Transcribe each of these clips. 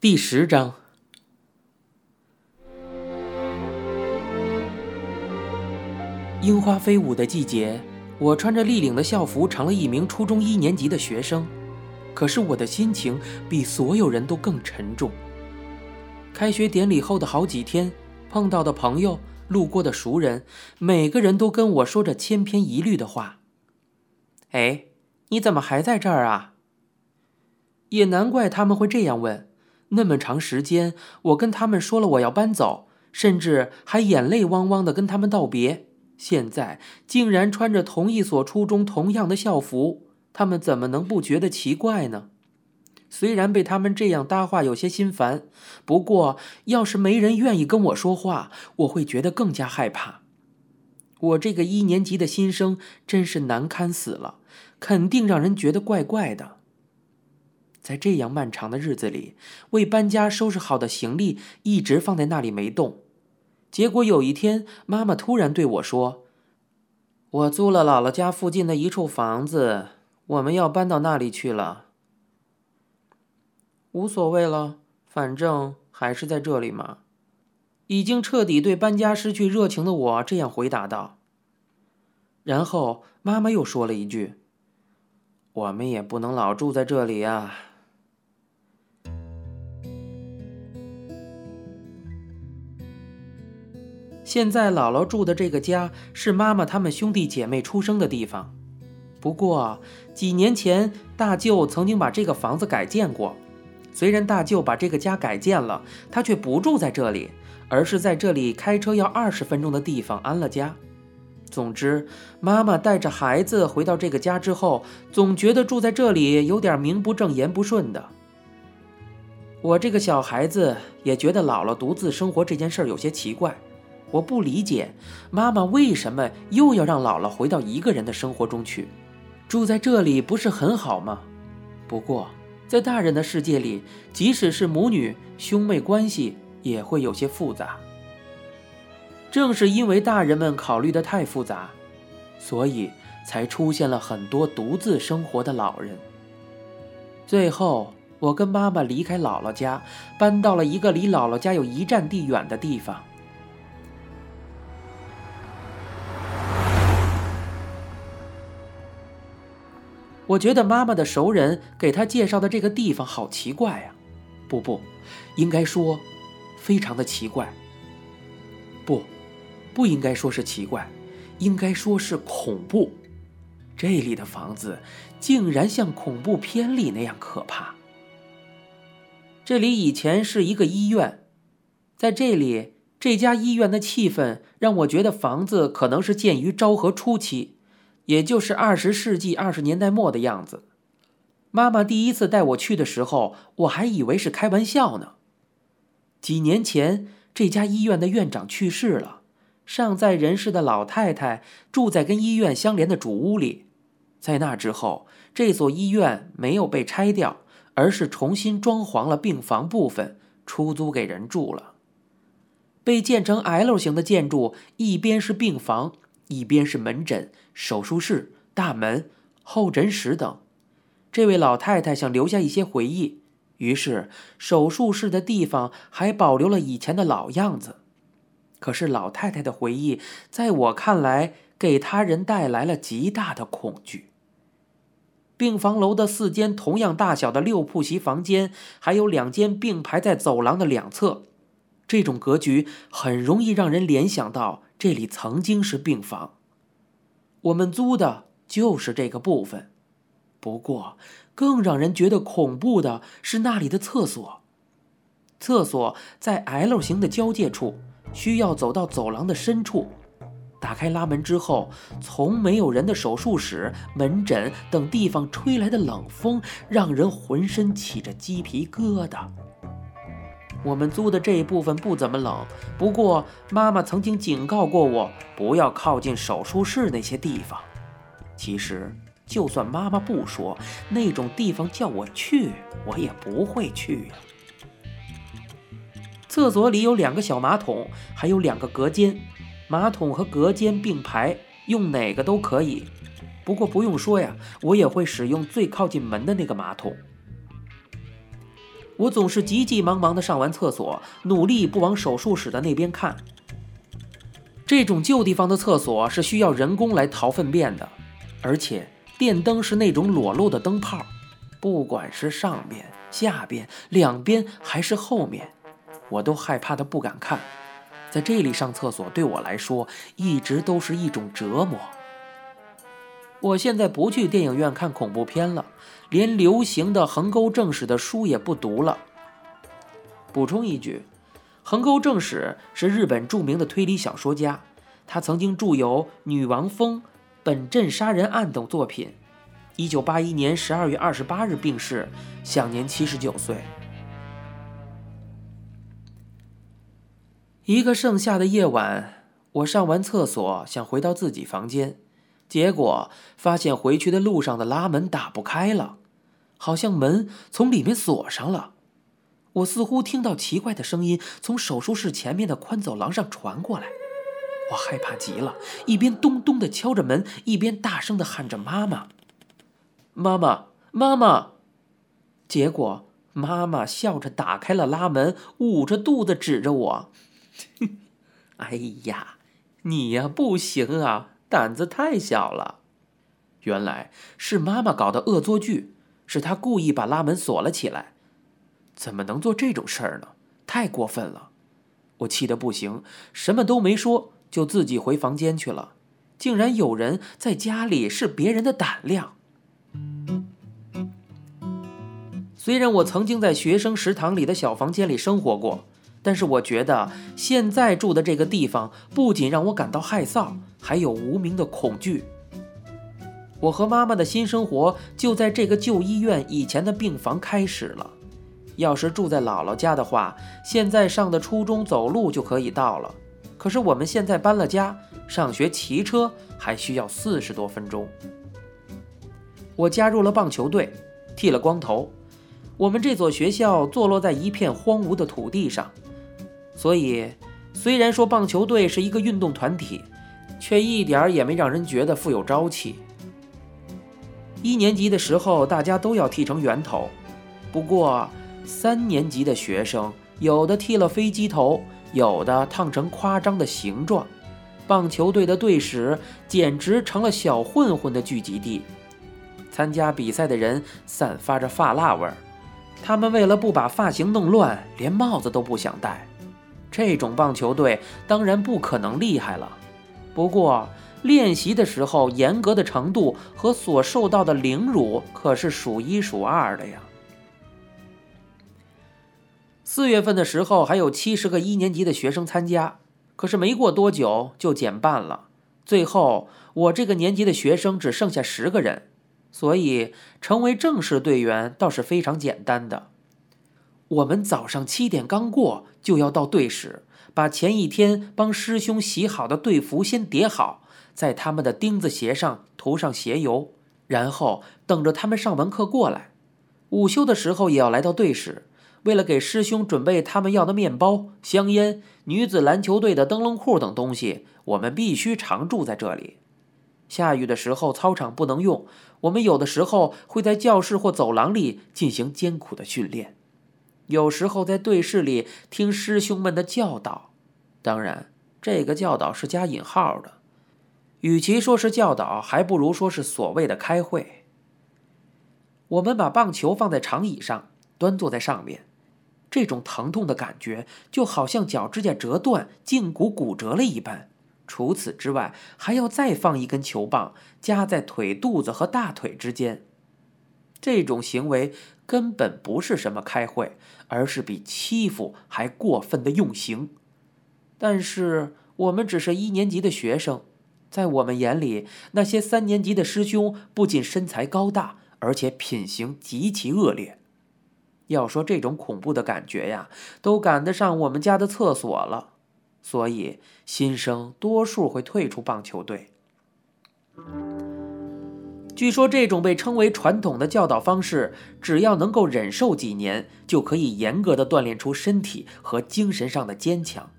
第十章，樱花飞舞的季节，我穿着立领的校服，成了一名初中一年级的学生。可是我的心情比所有人都更沉重。开学典礼后的好几天，碰到的朋友、路过的熟人，每个人都跟我说着千篇一律的话：“哎，你怎么还在这儿啊？”也难怪他们会这样问。那么长时间，我跟他们说了我要搬走，甚至还眼泪汪汪的跟他们道别。现在竟然穿着同一所初中同样的校服，他们怎么能不觉得奇怪呢？虽然被他们这样搭话有些心烦，不过要是没人愿意跟我说话，我会觉得更加害怕。我这个一年级的新生真是难堪死了，肯定让人觉得怪怪的。在这样漫长的日子里，为搬家收拾好的行李一直放在那里没动。结果有一天，妈妈突然对我说：“我租了姥姥家附近的一处房子，我们要搬到那里去了。”无所谓了，反正还是在这里嘛。已经彻底对搬家失去热情的我这样回答道。然后妈妈又说了一句：“我们也不能老住在这里啊。”现在姥姥住的这个家是妈妈他们兄弟姐妹出生的地方，不过几年前大舅曾经把这个房子改建过。虽然大舅把这个家改建了，他却不住在这里，而是在这里开车要二十分钟的地方安了家。总之，妈妈带着孩子回到这个家之后，总觉得住在这里有点名不正言不顺的。我这个小孩子也觉得姥姥独自生活这件事有些奇怪。我不理解妈妈为什么又要让姥姥回到一个人的生活中去，住在这里不是很好吗？不过，在大人的世界里，即使是母女兄妹关系也会有些复杂。正是因为大人们考虑的太复杂，所以才出现了很多独自生活的老人。最后，我跟妈妈离开姥姥家，搬到了一个离姥姥家有一站地远的地方。我觉得妈妈的熟人给她介绍的这个地方好奇怪呀，不不，应该说，非常的奇怪。不，不应该说是奇怪，应该说是恐怖。这里的房子竟然像恐怖片里那样可怕。这里以前是一个医院，在这里这家医院的气氛让我觉得房子可能是建于昭和初期。也就是二十世纪二十年代末的样子。妈妈第一次带我去的时候，我还以为是开玩笑呢。几年前，这家医院的院长去世了，尚在人世的老太太住在跟医院相连的主屋里。在那之后，这所医院没有被拆掉，而是重新装潢了病房部分，出租给人住了。被建成 L 型的建筑，一边是病房。一边是门诊、手术室、大门、候诊室等。这位老太太想留下一些回忆，于是手术室的地方还保留了以前的老样子。可是老太太的回忆，在我看来，给他人带来了极大的恐惧。病房楼的四间同样大小的六铺席房间，还有两间并排在走廊的两侧，这种格局很容易让人联想到。这里曾经是病房，我们租的就是这个部分。不过，更让人觉得恐怖的是那里的厕所。厕所在 L 型的交界处，需要走到走廊的深处。打开拉门之后，从没有人的手术室、门诊等地方吹来的冷风，让人浑身起着鸡皮疙瘩。我们租的这一部分不怎么冷，不过妈妈曾经警告过我不要靠近手术室那些地方。其实，就算妈妈不说，那种地方叫我去，我也不会去呀。厕所里有两个小马桶，还有两个隔间，马桶和隔间并排，用哪个都可以。不过不用说呀，我也会使用最靠近门的那个马桶。我总是急急忙忙地上完厕所，努力不往手术室的那边看。这种旧地方的厕所是需要人工来淘粪便的，而且电灯是那种裸露的灯泡，不管是上边、下边、两边还是后面，我都害怕的不敢看。在这里上厕所对我来说一直都是一种折磨。我现在不去电影院看恐怖片了，连流行的横沟正史的书也不读了。补充一句，横沟正史是日本著名的推理小说家，他曾经著有《女王蜂》《本镇杀人案》等作品。一九八一年十二月二十八日病逝，享年七十九岁。一个盛夏的夜晚，我上完厕所想回到自己房间。结果发现回去的路上的拉门打不开了，好像门从里面锁上了。我似乎听到奇怪的声音从手术室前面的宽走廊上传过来，我害怕极了，一边咚咚的敲着门，一边大声的喊着“妈妈，妈妈，妈妈”。结果妈妈笑着打开了拉门，捂着肚子指着我：“ 哎呀，你呀不行啊。”胆子太小了，原来是妈妈搞的恶作剧，是他故意把拉门锁了起来。怎么能做这种事儿呢？太过分了！我气得不行，什么都没说，就自己回房间去了。竟然有人在家里试别人的胆量。虽然我曾经在学生食堂里的小房间里生活过。但是我觉得现在住的这个地方不仅让我感到害臊，还有无名的恐惧。我和妈妈的新生活就在这个旧医院以前的病房开始了。要是住在姥姥家的话，现在上的初中走路就可以到了。可是我们现在搬了家，上学骑车还需要四十多分钟。我加入了棒球队，剃了光头。我们这所学校坐落在一片荒芜的土地上。所以，虽然说棒球队是一个运动团体，却一点儿也没让人觉得富有朝气。一年级的时候，大家都要剃成圆头，不过三年级的学生有的剃了飞机头，有的烫成夸张的形状。棒球队的队史简直成了小混混的聚集地。参加比赛的人散发着发蜡味儿，他们为了不把发型弄乱，连帽子都不想戴。这种棒球队当然不可能厉害了，不过练习的时候严格的程度和所受到的凌辱可是数一数二的呀。四月份的时候还有七十个一年级的学生参加，可是没过多久就减半了，最后我这个年级的学生只剩下十个人，所以成为正式队员倒是非常简单的。我们早上七点刚过，就要到队室，把前一天帮师兄洗好的队服先叠好，在他们的钉子鞋上涂上鞋油，然后等着他们上完课过来。午休的时候也要来到队室，为了给师兄准备他们要的面包、香烟、女子篮球队的灯笼裤等东西，我们必须常住在这里。下雨的时候，操场不能用，我们有的时候会在教室或走廊里进行艰苦的训练。有时候在对视里听师兄们的教导，当然，这个教导是加引号的。与其说是教导，还不如说是所谓的开会。我们把棒球放在长椅上，端坐在上面，这种疼痛的感觉就好像脚指甲折断、胫骨骨折了一般。除此之外，还要再放一根球棒夹在腿肚子和大腿之间。这种行为根本不是什么开会，而是比欺负还过分的用刑。但是我们只是一年级的学生，在我们眼里，那些三年级的师兄不仅身材高大，而且品行极其恶劣。要说这种恐怖的感觉呀，都赶得上我们家的厕所了。所以新生多数会退出棒球队。据说这种被称为传统的教导方式，只要能够忍受几年，就可以严格的锻炼出身体和精神上的坚强。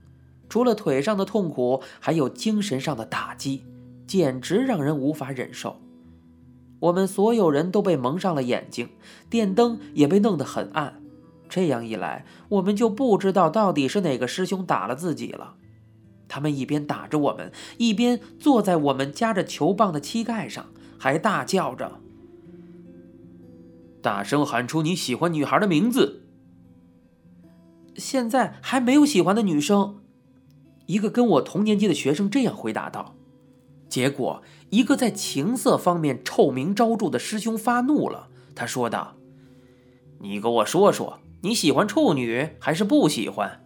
除了腿上的痛苦，还有精神上的打击，简直让人无法忍受。我们所有人都被蒙上了眼睛，电灯也被弄得很暗，这样一来，我们就不知道到底是哪个师兄打了自己了。他们一边打着我们，一边坐在我们夹着球棒的膝盖上，还大叫着，大声喊出你喜欢女孩的名字。现在还没有喜欢的女生。一个跟我同年级的学生这样回答道。结果，一个在情色方面臭名昭著的师兄发怒了，他说道：“你给我说说，你喜欢处女还是不喜欢？”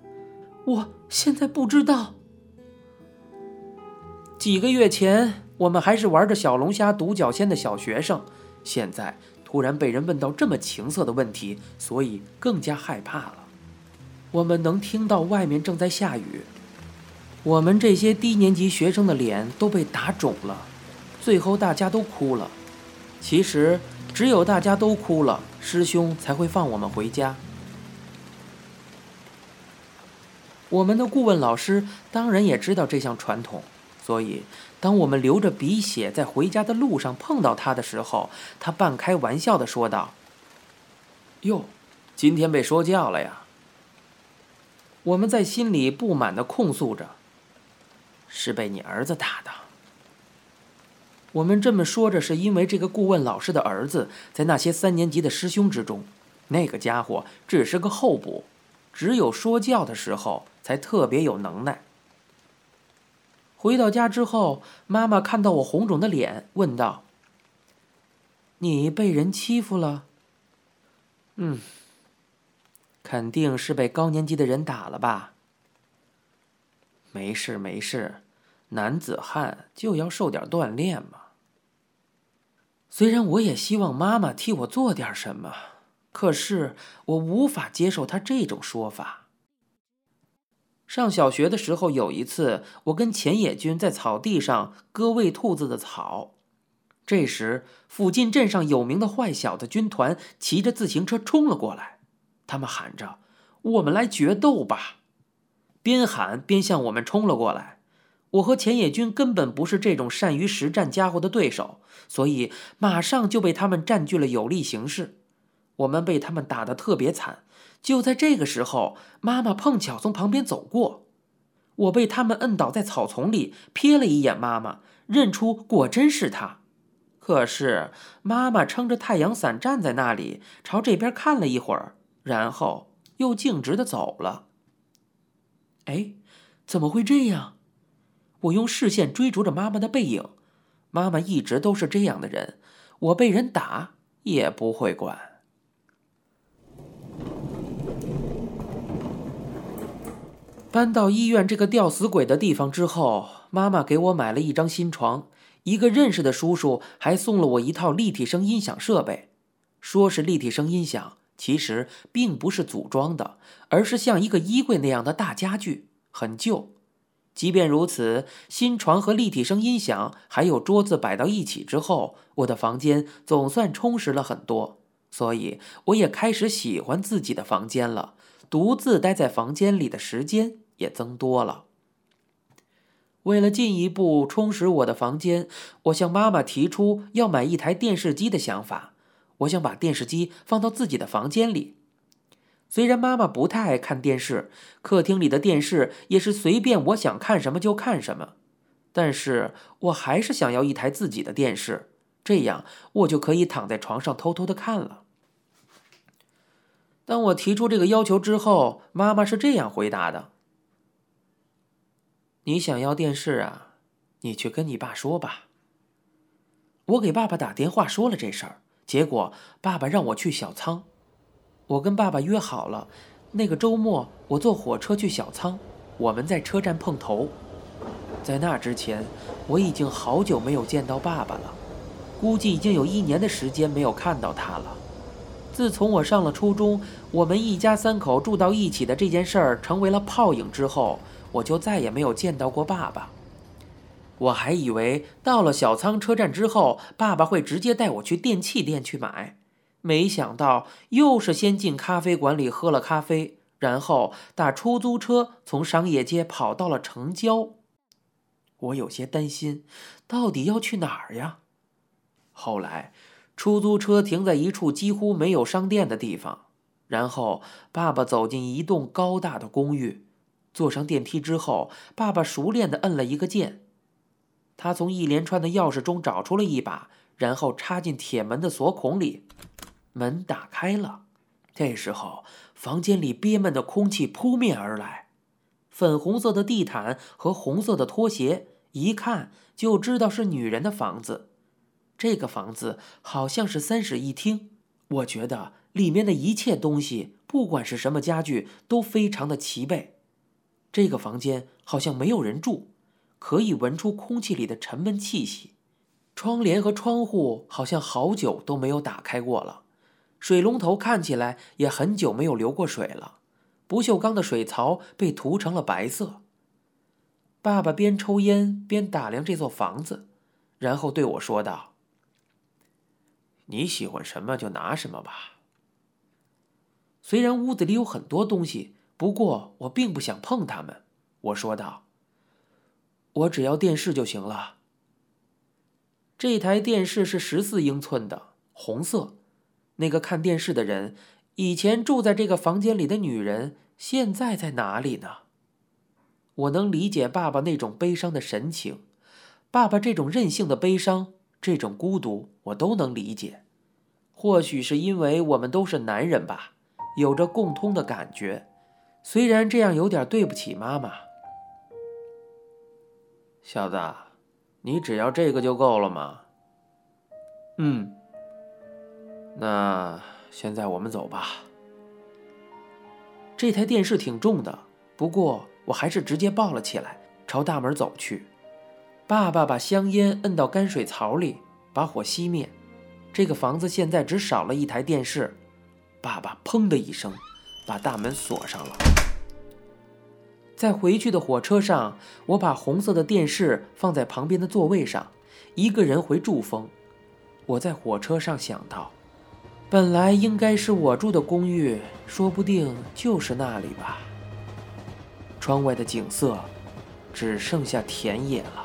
我现在不知道。几个月前，我们还是玩着小龙虾、独角仙的小学生，现在突然被人问到这么情色的问题，所以更加害怕了。我们能听到外面正在下雨，我们这些低年级学生的脸都被打肿了，最后大家都哭了。其实，只有大家都哭了，师兄才会放我们回家。我们的顾问老师当然也知道这项传统。所以，当我们流着鼻血在回家的路上碰到他的时候，他半开玩笑的说道：“哟，今天被说教了呀。”我们在心里不满的控诉着：“是被你儿子打的。”我们这么说着，是因为这个顾问老师的儿子在那些三年级的师兄之中，那个家伙只是个候补，只有说教的时候才特别有能耐。回到家之后，妈妈看到我红肿的脸，问道：“你被人欺负了？”“嗯，肯定是被高年级的人打了吧？”“没事没事，男子汉就要受点锻炼嘛。”虽然我也希望妈妈替我做点什么，可是我无法接受她这种说法。上小学的时候，有一次，我跟浅野君在草地上割喂兔子的草。这时，附近镇上有名的坏小子军团骑着自行车冲了过来，他们喊着：“我们来决斗吧！”边喊边向我们冲了过来。我和浅野君根本不是这种善于实战家伙的对手，所以马上就被他们占据了有利形势。我们被他们打得特别惨。就在这个时候，妈妈碰巧从旁边走过，我被他们摁倒在草丛里，瞥了一眼妈妈，认出果真是她。可是妈妈撑着太阳伞站在那里，朝这边看了一会儿，然后又径直的走了。哎，怎么会这样？我用视线追逐着妈妈的背影，妈妈一直都是这样的人，我被人打也不会管。搬到医院这个吊死鬼的地方之后，妈妈给我买了一张新床，一个认识的叔叔还送了我一套立体声音响设备。说是立体声音响，其实并不是组装的，而是像一个衣柜那样的大家具，很旧。即便如此，新床和立体声音响还有桌子摆到一起之后，我的房间总算充实了很多。所以，我也开始喜欢自己的房间了，独自待在房间里的时间。也增多了。为了进一步充实我的房间，我向妈妈提出要买一台电视机的想法。我想把电视机放到自己的房间里。虽然妈妈不太爱看电视，客厅里的电视也是随便我想看什么就看什么，但是我还是想要一台自己的电视，这样我就可以躺在床上偷偷的看了。当我提出这个要求之后，妈妈是这样回答的。你想要电视啊？你去跟你爸说吧。我给爸爸打电话说了这事儿，结果爸爸让我去小仓。我跟爸爸约好了，那个周末我坐火车去小仓，我们在车站碰头。在那之前，我已经好久没有见到爸爸了，估计已经有一年的时间没有看到他了。自从我上了初中，我们一家三口住到一起的这件事儿成为了泡影之后。我就再也没有见到过爸爸。我还以为到了小仓车站之后，爸爸会直接带我去电器店去买，没想到又是先进咖啡馆里喝了咖啡，然后打出租车从商业街跑到了城郊。我有些担心，到底要去哪儿呀？后来，出租车停在一处几乎没有商店的地方，然后爸爸走进一栋高大的公寓，坐上电梯之后，爸爸熟练地摁了一个键。他从一连串的钥匙中找出了一把，然后插进铁门的锁孔里，门打开了。这时候，房间里憋闷的空气扑面而来，粉红色的地毯和红色的拖鞋，一看就知道是女人的房子。这个房子好像是三室一厅，我觉得里面的一切东西，不管是什么家具，都非常的齐备。这个房间好像没有人住。可以闻出空气里的沉闷气息，窗帘和窗户好像好久都没有打开过了，水龙头看起来也很久没有流过水了，不锈钢的水槽被涂成了白色。爸爸边抽烟边打量这座房子，然后对我说道：“你喜欢什么就拿什么吧。”虽然屋子里有很多东西，不过我并不想碰它们。我说道。我只要电视就行了。这台电视是十四英寸的，红色。那个看电视的人，以前住在这个房间里的女人，现在在哪里呢？我能理解爸爸那种悲伤的神情，爸爸这种任性的悲伤，这种孤独，我都能理解。或许是因为我们都是男人吧，有着共通的感觉。虽然这样有点对不起妈妈。小子，你只要这个就够了吗？嗯。那现在我们走吧。这台电视挺重的，不过我还是直接抱了起来，朝大门走去。爸爸把香烟摁到干水槽里，把火熄灭。这个房子现在只少了一台电视。爸爸砰的一声，把大门锁上了。在回去的火车上，我把红色的电视放在旁边的座位上，一个人回祝丰。我在火车上想到，本来应该是我住的公寓，说不定就是那里吧。窗外的景色，只剩下田野了。